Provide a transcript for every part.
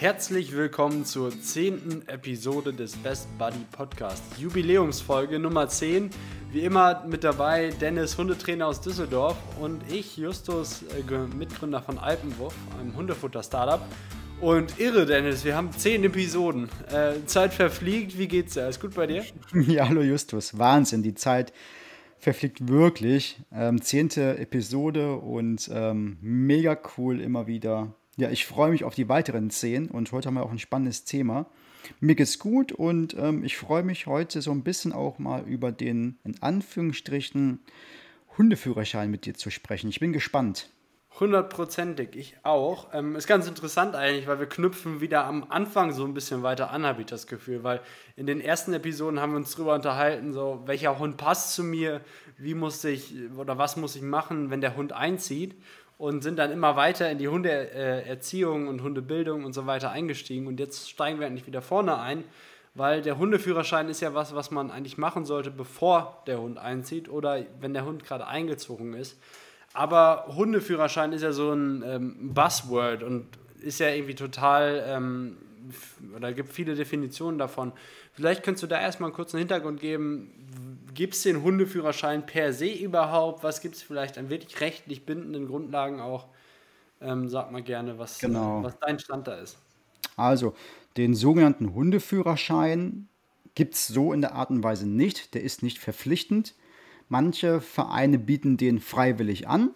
Herzlich willkommen zur zehnten Episode des Best Buddy Podcast. Jubiläumsfolge Nummer 10. Wie immer mit dabei Dennis, Hundetrainer aus Düsseldorf und ich, Justus, äh, Mitgründer von Alpenwurf, einem Hundefutter-Startup. Und irre, Dennis, wir haben zehn Episoden. Äh, Zeit verfliegt, wie geht's dir? Alles gut bei dir? Ja, hallo Justus, Wahnsinn, die Zeit verfliegt wirklich. Ähm, zehnte Episode und ähm, mega cool immer wieder ja, ich freue mich auf die weiteren zehn und heute haben wir auch ein spannendes Thema. Mir geht's gut und ähm, ich freue mich heute so ein bisschen auch mal über den, in Anführungsstrichen, Hundeführerschein mit dir zu sprechen. Ich bin gespannt. Hundertprozentig, ich auch. Ähm, ist ganz interessant eigentlich, weil wir knüpfen wieder am Anfang so ein bisschen weiter an, habe ich das Gefühl, weil in den ersten Episoden haben wir uns darüber unterhalten, so welcher Hund passt zu mir, wie muss ich oder was muss ich machen, wenn der Hund einzieht und sind dann immer weiter in die Hundeerziehung und Hundebildung und so weiter eingestiegen. Und jetzt steigen wir eigentlich wieder vorne ein, weil der Hundeführerschein ist ja was, was man eigentlich machen sollte, bevor der Hund einzieht oder wenn der Hund gerade eingezogen ist. Aber Hundeführerschein ist ja so ein ähm, Buzzword und ist ja irgendwie total, ähm, oder gibt viele Definitionen davon. Vielleicht könntest du da erstmal einen kurzen Hintergrund geben, Gibt es den Hundeführerschein per se überhaupt? Was gibt es vielleicht an wirklich rechtlich bindenden Grundlagen auch? Ähm, sag mal gerne, was, genau. was dein Stand da ist. Also, den sogenannten Hundeführerschein gibt es so in der Art und Weise nicht. Der ist nicht verpflichtend. Manche Vereine bieten den freiwillig an.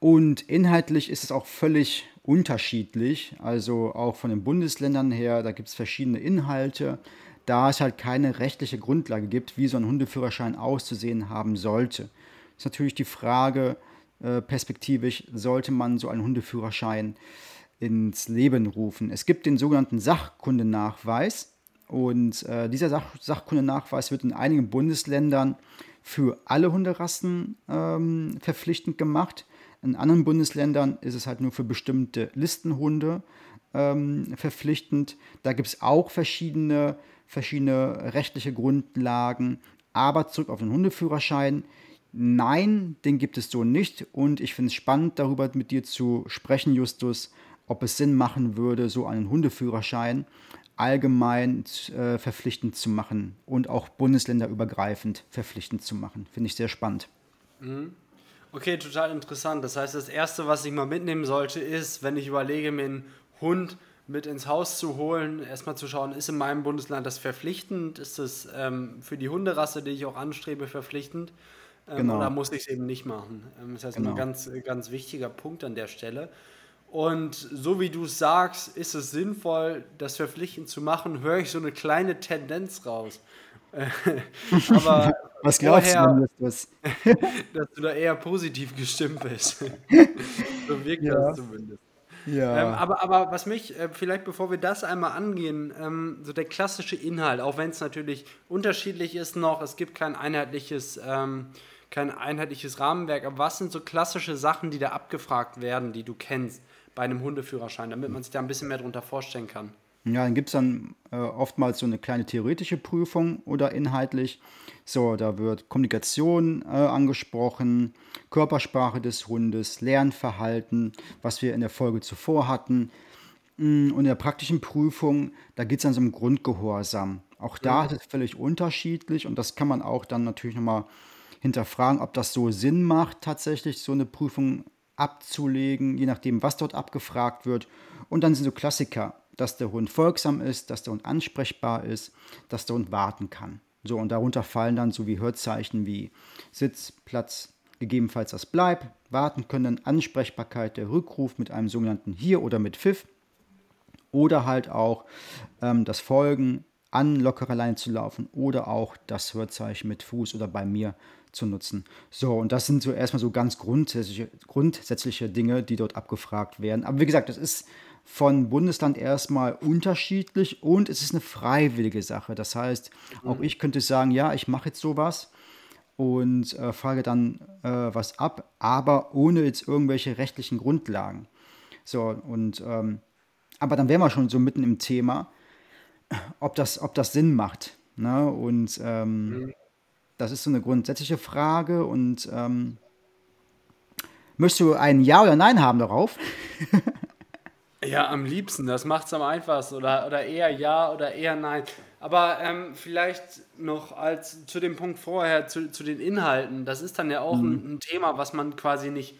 Und inhaltlich ist es auch völlig unterschiedlich. Also auch von den Bundesländern her, da gibt es verschiedene Inhalte da es halt keine rechtliche Grundlage gibt, wie so ein Hundeführerschein auszusehen haben sollte. Ist natürlich die Frage, äh, perspektivisch sollte man so einen Hundeführerschein ins Leben rufen. Es gibt den sogenannten Sachkundenachweis und äh, dieser Sach Sachkundenachweis wird in einigen Bundesländern für alle Hunderassen ähm, verpflichtend gemacht. In anderen Bundesländern ist es halt nur für bestimmte Listenhunde ähm, verpflichtend. Da gibt es auch verschiedene verschiedene rechtliche Grundlagen. Aber zurück auf den Hundeführerschein. Nein, den gibt es so nicht. Und ich finde es spannend, darüber mit dir zu sprechen, Justus, ob es Sinn machen würde, so einen Hundeführerschein allgemein äh, verpflichtend zu machen und auch bundesländerübergreifend verpflichtend zu machen. Finde ich sehr spannend. Mhm. Okay, total interessant. Das heißt, das Erste, was ich mal mitnehmen sollte, ist, wenn ich überlege, mir einen Hund mit ins Haus zu holen, erstmal zu schauen, ist in meinem Bundesland das verpflichtend? Ist es ähm, für die Hunderasse, die ich auch anstrebe, verpflichtend? Ähm, genau. Oder muss ich es eben nicht machen? Ähm, das heißt, genau. ein ganz, ganz wichtiger Punkt an der Stelle. Und so wie du es sagst, ist es sinnvoll, das verpflichtend zu machen, höre ich so eine kleine Tendenz raus. Aber Was glaubst vorher, du, dass, dass du da eher positiv gestimmt bist. so wirkt ja. das zumindest. Ja. Ähm, aber, aber was mich, äh, vielleicht bevor wir das einmal angehen, ähm, so der klassische Inhalt, auch wenn es natürlich unterschiedlich ist noch, es gibt kein einheitliches, ähm, kein einheitliches Rahmenwerk, aber was sind so klassische Sachen, die da abgefragt werden, die du kennst bei einem Hundeführerschein, damit man sich da ein bisschen mehr darunter vorstellen kann? Ja, dann gibt es dann äh, oftmals so eine kleine theoretische Prüfung oder inhaltlich. So, da wird Kommunikation äh, angesprochen, Körpersprache des Hundes, Lernverhalten, was wir in der Folge zuvor hatten. Mm, und in der praktischen Prüfung, da geht es dann so um Grundgehorsam. Auch da ist es völlig unterschiedlich und das kann man auch dann natürlich nochmal hinterfragen, ob das so Sinn macht, tatsächlich so eine Prüfung abzulegen, je nachdem, was dort abgefragt wird. Und dann sind so Klassiker dass der Hund folgsam ist, dass der Hund ansprechbar ist, dass der Hund warten kann. So, und darunter fallen dann so wie Hörzeichen wie Sitz, Platz, gegebenenfalls das Bleib, warten können, Ansprechbarkeit, der Rückruf mit einem sogenannten Hier oder mit Pfiff oder halt auch ähm, das Folgen, an lockerer Leine zu laufen oder auch das Hörzeichen mit Fuß oder bei mir zu nutzen. So, und das sind so erstmal so ganz grundsätzliche, grundsätzliche Dinge, die dort abgefragt werden. Aber wie gesagt, das ist von Bundesland erstmal unterschiedlich und es ist eine freiwillige Sache. Das heißt, auch mhm. ich könnte sagen, ja, ich mache jetzt sowas und äh, frage dann äh, was ab, aber ohne jetzt irgendwelche rechtlichen Grundlagen. So, und ähm, aber dann wären wir schon so mitten im Thema, ob das, ob das Sinn macht. Ne? Und ähm, mhm. das ist so eine grundsätzliche Frage und ähm, möchtest du ein Ja oder Nein haben darauf? Ja, am liebsten. Das macht es am einfachsten. Oder, oder eher ja oder eher nein. Aber ähm, vielleicht noch als zu dem Punkt vorher, zu, zu den Inhalten. Das ist dann ja auch mhm. ein, ein, Thema, was man quasi nicht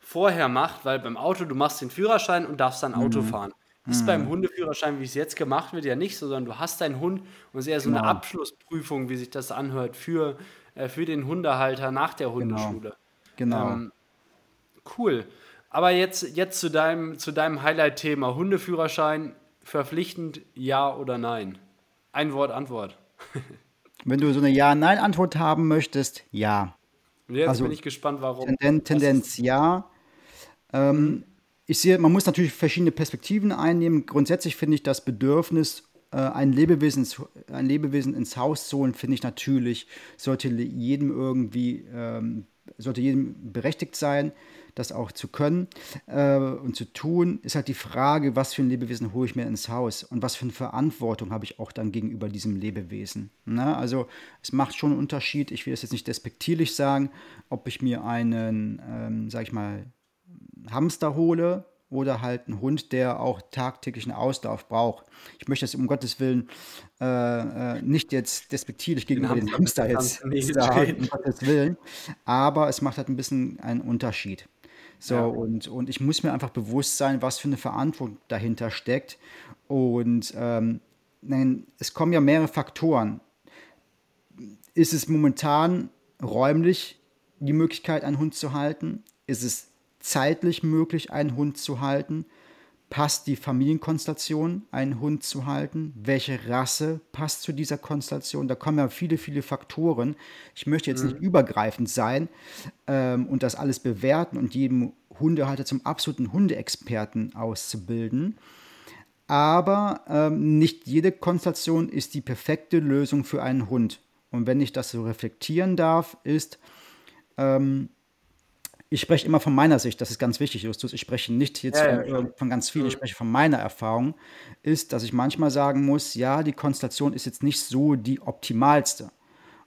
vorher macht, weil beim Auto, du machst den Führerschein und darfst dann Auto mhm. fahren. Ist mhm. beim Hundeführerschein, wie es jetzt gemacht wird, ja nicht so, sondern du hast deinen Hund und es ist eher so genau. eine Abschlussprüfung, wie sich das anhört, für, äh, für den Hundehalter nach der genau. Hundeschule. Genau. genau. Ähm, cool. Aber jetzt, jetzt zu deinem, zu deinem Highlight-Thema: Hundeführerschein verpflichtend, ja oder nein? Ein Wort Antwort. Wenn du so eine Ja-Nein-Antwort haben möchtest, ja. Jetzt also, bin ich gespannt, warum. Tenden, Tendenz ja. Ähm, ich sehe, man muss natürlich verschiedene Perspektiven einnehmen. Grundsätzlich finde ich das Bedürfnis, äh, ein, Lebewesen, ein Lebewesen ins Haus zu holen, finde ich natürlich, sollte jedem irgendwie, ähm, sollte jedem berechtigt sein das auch zu können äh, und zu tun, ist halt die Frage, was für ein Lebewesen hole ich mir ins Haus und was für eine Verantwortung habe ich auch dann gegenüber diesem Lebewesen. Ne? Also es macht schon einen Unterschied, ich will es jetzt nicht despektierlich sagen, ob ich mir einen, ähm, sag ich mal, Hamster hole oder halt einen Hund, der auch tagtäglichen Auslauf braucht. Ich möchte das um Gottes Willen äh, äh nicht jetzt despektierlich gegenüber den Hamster jetzt sagen, um Gottes Willen, aber es macht halt ein bisschen einen Unterschied. So, ja. und, und ich muss mir einfach bewusst sein, was für eine Verantwortung dahinter steckt. Und ähm, nein, es kommen ja mehrere Faktoren. Ist es momentan räumlich die Möglichkeit, einen Hund zu halten? Ist es zeitlich möglich, einen Hund zu halten? passt die Familienkonstellation, einen Hund zu halten? Welche Rasse passt zu dieser Konstellation? Da kommen ja viele, viele Faktoren. Ich möchte jetzt mhm. nicht übergreifend sein ähm, und das alles bewerten und jedem Hundehalter zum absoluten Hundeexperten auszubilden. Aber ähm, nicht jede Konstellation ist die perfekte Lösung für einen Hund. Und wenn ich das so reflektieren darf, ist, ähm, ich spreche immer von meiner Sicht, das ist ganz wichtig, Justus. Ich spreche nicht jetzt ja, von, ja, von, ganz vielen, ich mhm. spreche von meiner Erfahrung, ist, dass ich manchmal sagen muss, ja, die Konstellation ist jetzt nicht so die optimalste.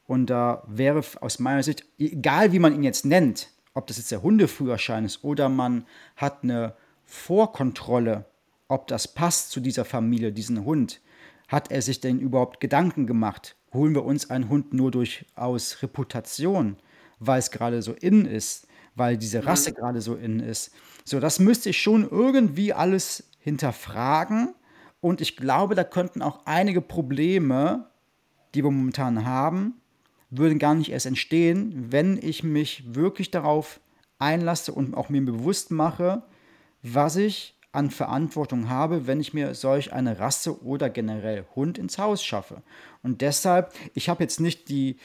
Und da wäre aus meiner Sicht, egal wie man ihn jetzt nennt, ob das jetzt der Hundeführerschein ist oder man hat eine Vorkontrolle, ob das passt zu dieser Familie, diesen Hund. Hat er sich denn überhaupt Gedanken gemacht? Holen wir uns einen Hund nur durch aus Reputation, weil es gerade so in ist? Weil diese mhm. Rasse gerade so in ist. So, das müsste ich schon irgendwie alles hinterfragen. Und ich glaube, da könnten auch einige Probleme, die wir momentan haben, würden gar nicht erst entstehen, wenn ich mich wirklich darauf einlasse und auch mir bewusst mache, was ich an Verantwortung habe, wenn ich mir solch eine Rasse oder generell Hund ins Haus schaffe. Und deshalb, ich habe jetzt nicht die,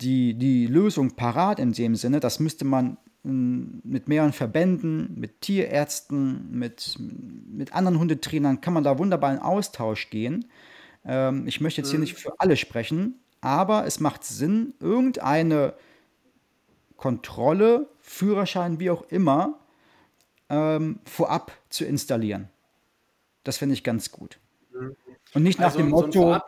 die, die Lösung parat in dem Sinne, das müsste man mit mehreren Verbänden, mit Tierärzten, mit, mit anderen Hundetrainern kann man da wunderbar in Austausch gehen. Ähm, ich möchte jetzt hier mhm. nicht für alle sprechen, aber es macht Sinn, irgendeine Kontrolle, Führerschein, wie auch immer, ähm, vorab zu installieren. Das finde ich ganz gut. Mhm. Und nicht nach also dem Motto, so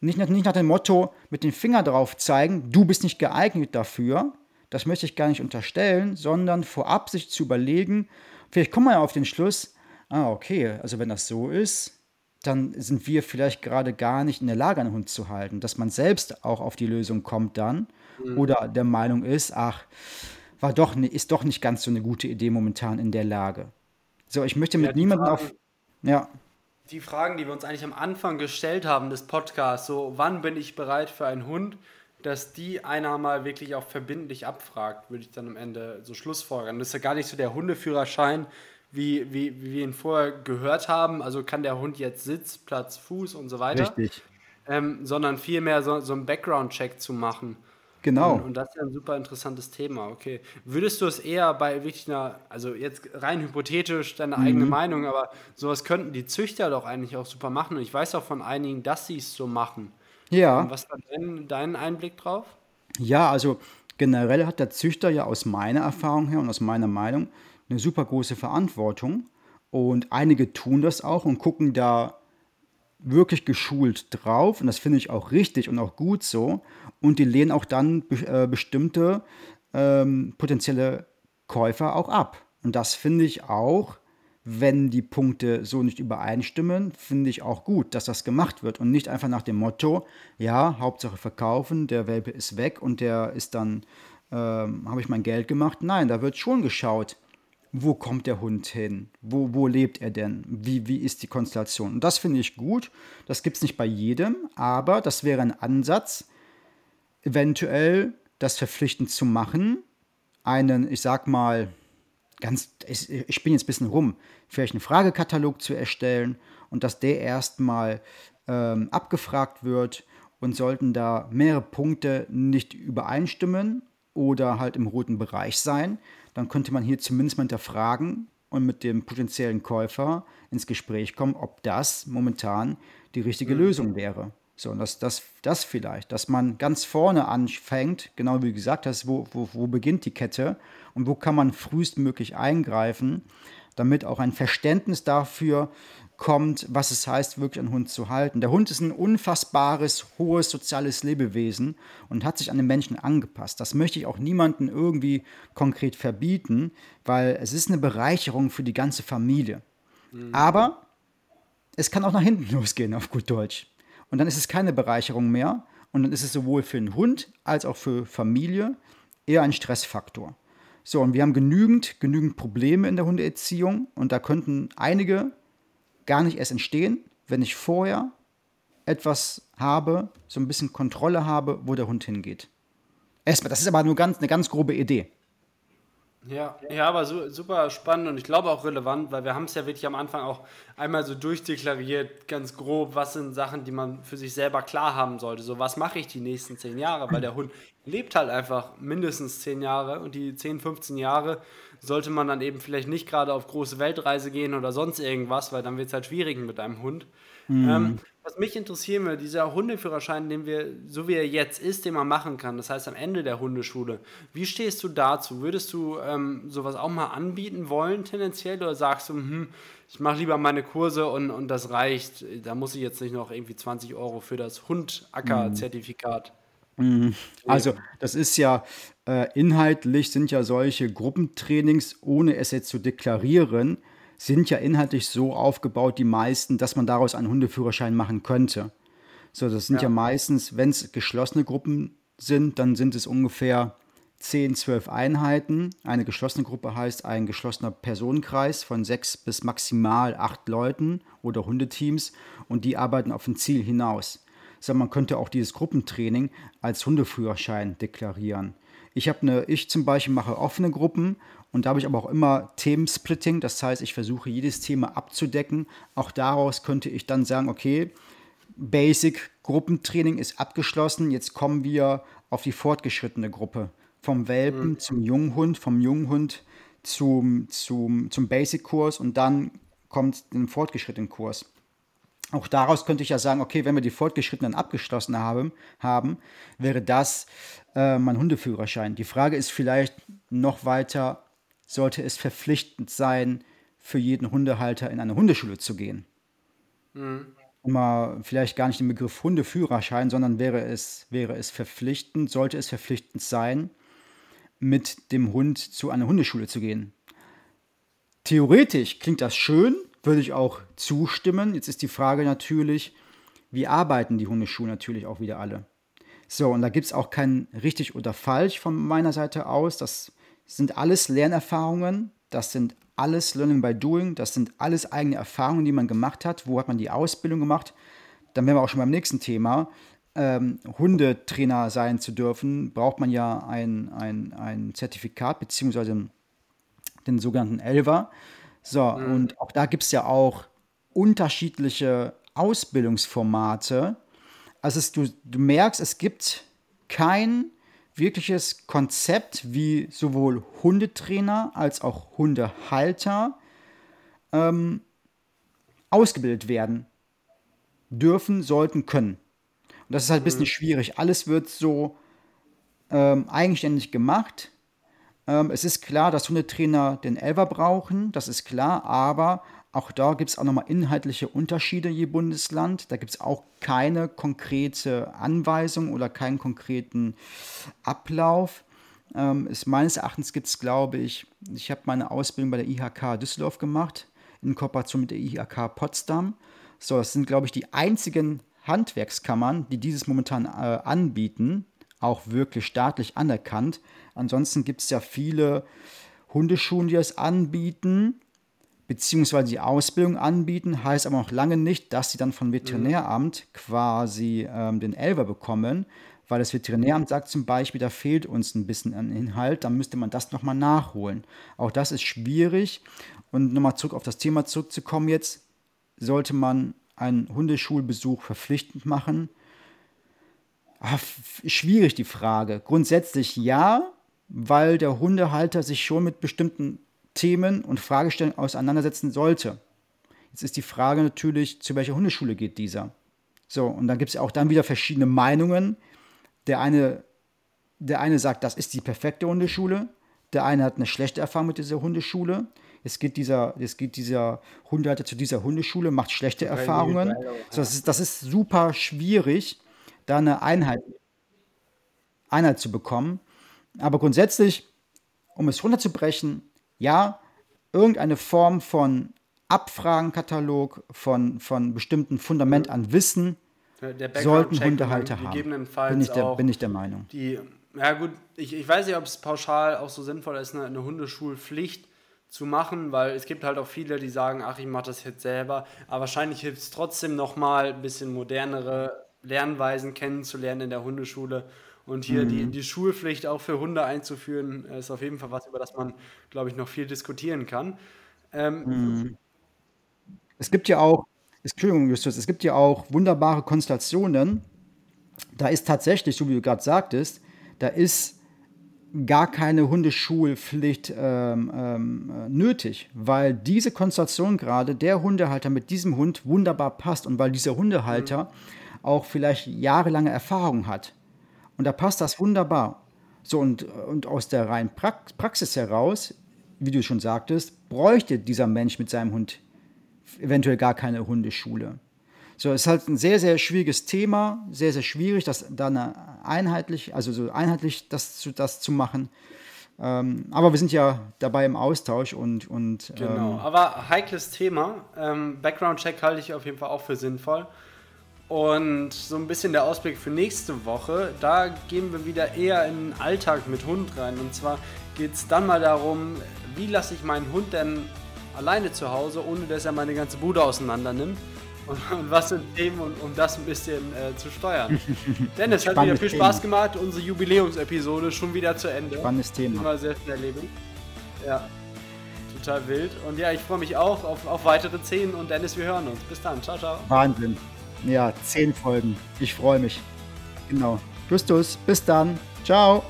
nicht, nicht nach dem Motto mit dem Finger drauf zeigen, du bist nicht geeignet dafür, das möchte ich gar nicht unterstellen, sondern vorab sich zu überlegen, vielleicht kommt man ja auf den Schluss, ah, okay, also wenn das so ist, dann sind wir vielleicht gerade gar nicht in der Lage, einen Hund zu halten, dass man selbst auch auf die Lösung kommt dann mhm. oder der Meinung ist, ach, war doch, ist doch nicht ganz so eine gute Idee momentan in der Lage. So, ich möchte mit ja, niemandem auf. Ja. Die Fragen, die wir uns eigentlich am Anfang gestellt haben des Podcasts, so wann bin ich bereit für einen Hund, dass die einer mal wirklich auch verbindlich abfragt, würde ich dann am Ende so schlussfolgern. Das ist ja gar nicht so der Hundeführerschein, wie, wie, wie wir ihn vorher gehört haben. Also kann der Hund jetzt Sitz, Platz, Fuß und so weiter. Richtig. Ähm, sondern vielmehr so, so einen Background-Check zu machen. Genau. Und, und, das ist ja ein super interessantes Thema, okay. Würdest du es eher bei wirklich einer, also jetzt rein hypothetisch deine mhm. eigene Meinung, aber sowas könnten die Züchter doch eigentlich auch super machen. Und ich weiß auch von einigen, dass sie es so machen. Ja. Was war dein, dein Einblick drauf? Ja, also generell hat der Züchter ja aus meiner Erfahrung her und aus meiner Meinung eine super große Verantwortung. Und einige tun das auch und gucken da wirklich geschult drauf. Und das finde ich auch richtig und auch gut so. Und die lehnen auch dann äh, bestimmte ähm, potenzielle Käufer auch ab. Und das finde ich auch wenn die Punkte so nicht übereinstimmen, finde ich auch gut, dass das gemacht wird und nicht einfach nach dem Motto, ja, Hauptsache verkaufen, der Welpe ist weg und der ist dann, ähm, habe ich mein Geld gemacht. Nein, da wird schon geschaut, wo kommt der Hund hin, wo, wo lebt er denn, wie, wie ist die Konstellation. Und das finde ich gut, das gibt es nicht bei jedem, aber das wäre ein Ansatz, eventuell das verpflichtend zu machen, einen, ich sag mal, ganz, ich, ich bin jetzt ein bisschen rum, vielleicht einen Fragekatalog zu erstellen und dass der erstmal ähm, abgefragt wird und sollten da mehrere Punkte nicht übereinstimmen oder halt im roten Bereich sein, dann könnte man hier zumindest mal hinterfragen und mit dem potenziellen Käufer ins Gespräch kommen, ob das momentan die richtige mhm. Lösung wäre. So, und das, das, das vielleicht, dass man ganz vorne anfängt, genau wie gesagt hast, wo, wo, wo beginnt die Kette und wo kann man frühestmöglich eingreifen, damit auch ein Verständnis dafür kommt, was es heißt, wirklich einen Hund zu halten. Der Hund ist ein unfassbares, hohes soziales Lebewesen und hat sich an den Menschen angepasst. Das möchte ich auch niemandem irgendwie konkret verbieten, weil es ist eine Bereicherung für die ganze Familie. Mhm. Aber es kann auch nach hinten losgehen, auf gut Deutsch. Und dann ist es keine Bereicherung mehr. Und dann ist es sowohl für den Hund als auch für Familie eher ein Stressfaktor. So, und wir haben genügend, genügend Probleme in der Hundeerziehung und da könnten einige gar nicht erst entstehen, wenn ich vorher etwas habe, so ein bisschen Kontrolle habe, wo der Hund hingeht. Erstmal, das ist aber nur ganz, eine ganz grobe Idee. Ja, ja, aber so, super spannend und ich glaube auch relevant, weil wir haben es ja wirklich am Anfang auch einmal so durchdeklariert, ganz grob, was sind Sachen, die man für sich selber klar haben sollte. So, was mache ich die nächsten zehn Jahre? Weil der Hund lebt halt einfach mindestens zehn Jahre und die 10, 15 Jahre sollte man dann eben vielleicht nicht gerade auf große Weltreise gehen oder sonst irgendwas, weil dann wird es halt schwierig mit einem Hund. Mhm. Ähm, was mich interessieren würde, dieser Hundeführerschein, den wir, so wie er jetzt ist, den man machen kann, das heißt am Ende der Hundeschule, wie stehst du dazu? Würdest du ähm, sowas auch mal anbieten wollen tendenziell oder sagst du, hm, ich mache lieber meine Kurse und, und das reicht, da muss ich jetzt nicht noch irgendwie 20 Euro für das Hundacker-Zertifikat? Mhm. Also das ist ja äh, inhaltlich sind ja solche Gruppentrainings, ohne es jetzt zu deklarieren, sind ja inhaltlich so aufgebaut, die meisten, dass man daraus einen Hundeführerschein machen könnte. So, das sind ja, ja meistens, wenn es geschlossene Gruppen sind, dann sind es ungefähr 10, 12 Einheiten. Eine geschlossene Gruppe heißt ein geschlossener Personenkreis von sechs bis maximal acht Leuten oder Hundeteams und die arbeiten auf ein Ziel hinaus. So, man könnte auch dieses Gruppentraining als Hundeführerschein deklarieren. Ich habe eine, ich zum Beispiel mache offene Gruppen und da habe ich aber auch immer Themensplitting. Das heißt, ich versuche jedes Thema abzudecken. Auch daraus könnte ich dann sagen, okay, Basic Gruppentraining ist abgeschlossen. Jetzt kommen wir auf die fortgeschrittene Gruppe. Vom Welpen mhm. zum Junghund, vom Junghund zum, zum, zum Basic-Kurs und dann kommt den fortgeschrittenen Kurs. Auch daraus könnte ich ja sagen, okay, wenn wir die Fortgeschrittenen abgeschlossen haben, haben wäre das äh, mein Hundeführerschein. Die Frage ist vielleicht noch weiter, sollte es verpflichtend sein, für jeden Hundehalter in eine Hundeschule zu gehen? Mhm. Mal vielleicht gar nicht den Begriff Hundeführerschein, sondern wäre es, wäre es verpflichtend, sollte es verpflichtend sein, mit dem Hund zu einer Hundeschule zu gehen. Theoretisch klingt das schön, würde ich auch zustimmen. Jetzt ist die Frage natürlich, wie arbeiten die Hundeschulen natürlich auch wieder alle? So, und da gibt es auch kein richtig oder falsch von meiner Seite aus. Das sind alles Lernerfahrungen, das sind alles Learning by Doing, das sind alles eigene Erfahrungen, die man gemacht hat. Wo hat man die Ausbildung gemacht? Dann wären wir auch schon beim nächsten Thema. Ähm, Hundetrainer sein zu dürfen, braucht man ja ein, ein, ein Zertifikat beziehungsweise den sogenannten Elver. So, mhm. und auch da gibt es ja auch unterschiedliche Ausbildungsformate. Also es, du, du merkst, es gibt kein wirkliches Konzept, wie sowohl Hundetrainer als auch Hundehalter ähm, ausgebildet werden dürfen, sollten, können. Und das ist halt ein bisschen mhm. schwierig. Alles wird so ähm, eigenständig gemacht. Ähm, es ist klar, dass Hundetrainer den Elver brauchen, das ist klar, aber auch da gibt es auch nochmal inhaltliche Unterschiede je Bundesland. Da gibt es auch keine konkrete Anweisung oder keinen konkreten Ablauf. Ähm, ist, meines Erachtens gibt es, glaube ich, ich habe meine Ausbildung bei der IHK Düsseldorf gemacht. in Kooperation mit der IHK Potsdam. So, das sind, glaube ich, die einzigen Handwerkskammern, die dieses momentan äh, anbieten, auch wirklich staatlich anerkannt. Ansonsten gibt es ja viele Hundeschulen, die das anbieten, beziehungsweise die Ausbildung anbieten, heißt aber noch lange nicht, dass sie dann vom Veterinäramt quasi ähm, den Elver bekommen, weil das Veterinäramt sagt zum Beispiel, da fehlt uns ein bisschen an Inhalt, dann müsste man das nochmal nachholen. Auch das ist schwierig. Und nochmal zurück auf das Thema zurückzukommen jetzt, sollte man einen Hundeschulbesuch verpflichtend machen? Ach, schwierig die Frage. Grundsätzlich ja, weil der Hundehalter sich schon mit bestimmten Themen und Fragestellungen auseinandersetzen sollte. Jetzt ist die Frage natürlich, zu welcher Hundeschule geht dieser? So, und dann gibt es auch dann wieder verschiedene Meinungen. Der eine, der eine sagt, das ist die perfekte Hundeschule. Der eine hat eine schlechte Erfahrung mit dieser Hundeschule. Jetzt geht dieser, jetzt geht dieser Hundehalter zu dieser Hundeschule, macht schlechte Erfahrungen. So, das, ist, das ist super schwierig, da eine Einheit, Einheit zu bekommen. Aber grundsätzlich, um es runterzubrechen, ja, irgendeine Form von Abfragenkatalog, von, von bestimmten Fundament an Wissen sollten Hundehalter haben. Bin ich, der, bin ich der Meinung. Die, ja gut, ich, ich weiß nicht, ob es pauschal auch so sinnvoll ist, eine, eine Hundeschulpflicht zu machen, weil es gibt halt auch viele, die sagen, ach, ich mache das jetzt selber, aber wahrscheinlich hilft es trotzdem nochmal ein bisschen modernere Lernweisen kennenzulernen in der Hundeschule und hier mhm. die, die Schulpflicht auch für Hunde einzuführen, ist auf jeden Fall was, über das man, glaube ich, noch viel diskutieren kann. Ähm, mhm. Es gibt ja auch, Entschuldigung, Justus, es gibt ja auch wunderbare Konstellationen. Da ist tatsächlich, so wie du gerade sagtest, da ist gar keine Hundeschulpflicht ähm, ähm, nötig, weil diese Konstellation gerade der Hundehalter mit diesem Hund wunderbar passt und weil dieser Hundehalter mhm. Auch vielleicht jahrelange Erfahrung hat. Und da passt das wunderbar. So, und, und aus der reinen Praxis heraus, wie du schon sagtest, bräuchte dieser Mensch mit seinem Hund eventuell gar keine Hundeschule. So, es ist halt ein sehr, sehr schwieriges Thema, sehr, sehr schwierig, das dann einheitlich, also so einheitlich das zu, das zu machen. Ähm, aber wir sind ja dabei im Austausch und. und genau, ähm, aber heikles Thema. Ähm, Background-Check halte ich auf jeden Fall auch für sinnvoll. Und so ein bisschen der Ausblick für nächste Woche, da gehen wir wieder eher in den Alltag mit Hund rein. Und zwar geht es dann mal darum, wie lasse ich meinen Hund denn alleine zu Hause, ohne dass er meine ganze Bude auseinander nimmt. Und, und was sind Themen, um, um das ein bisschen äh, zu steuern. Dennis, hat wieder viel Spaß Thema. gemacht. Unsere Jubiläumsepisode schon wieder zu Ende. Spannendes Thema. Immer sehr schnell leben. Ja, total wild. Und ja, ich freue mich auch auf, auf weitere Szenen. Und Dennis, wir hören uns. Bis dann. Ciao, ciao. Wahnsinn. Ja, zehn Folgen. Ich freue mich. Genau. Justus, bis dann. Ciao.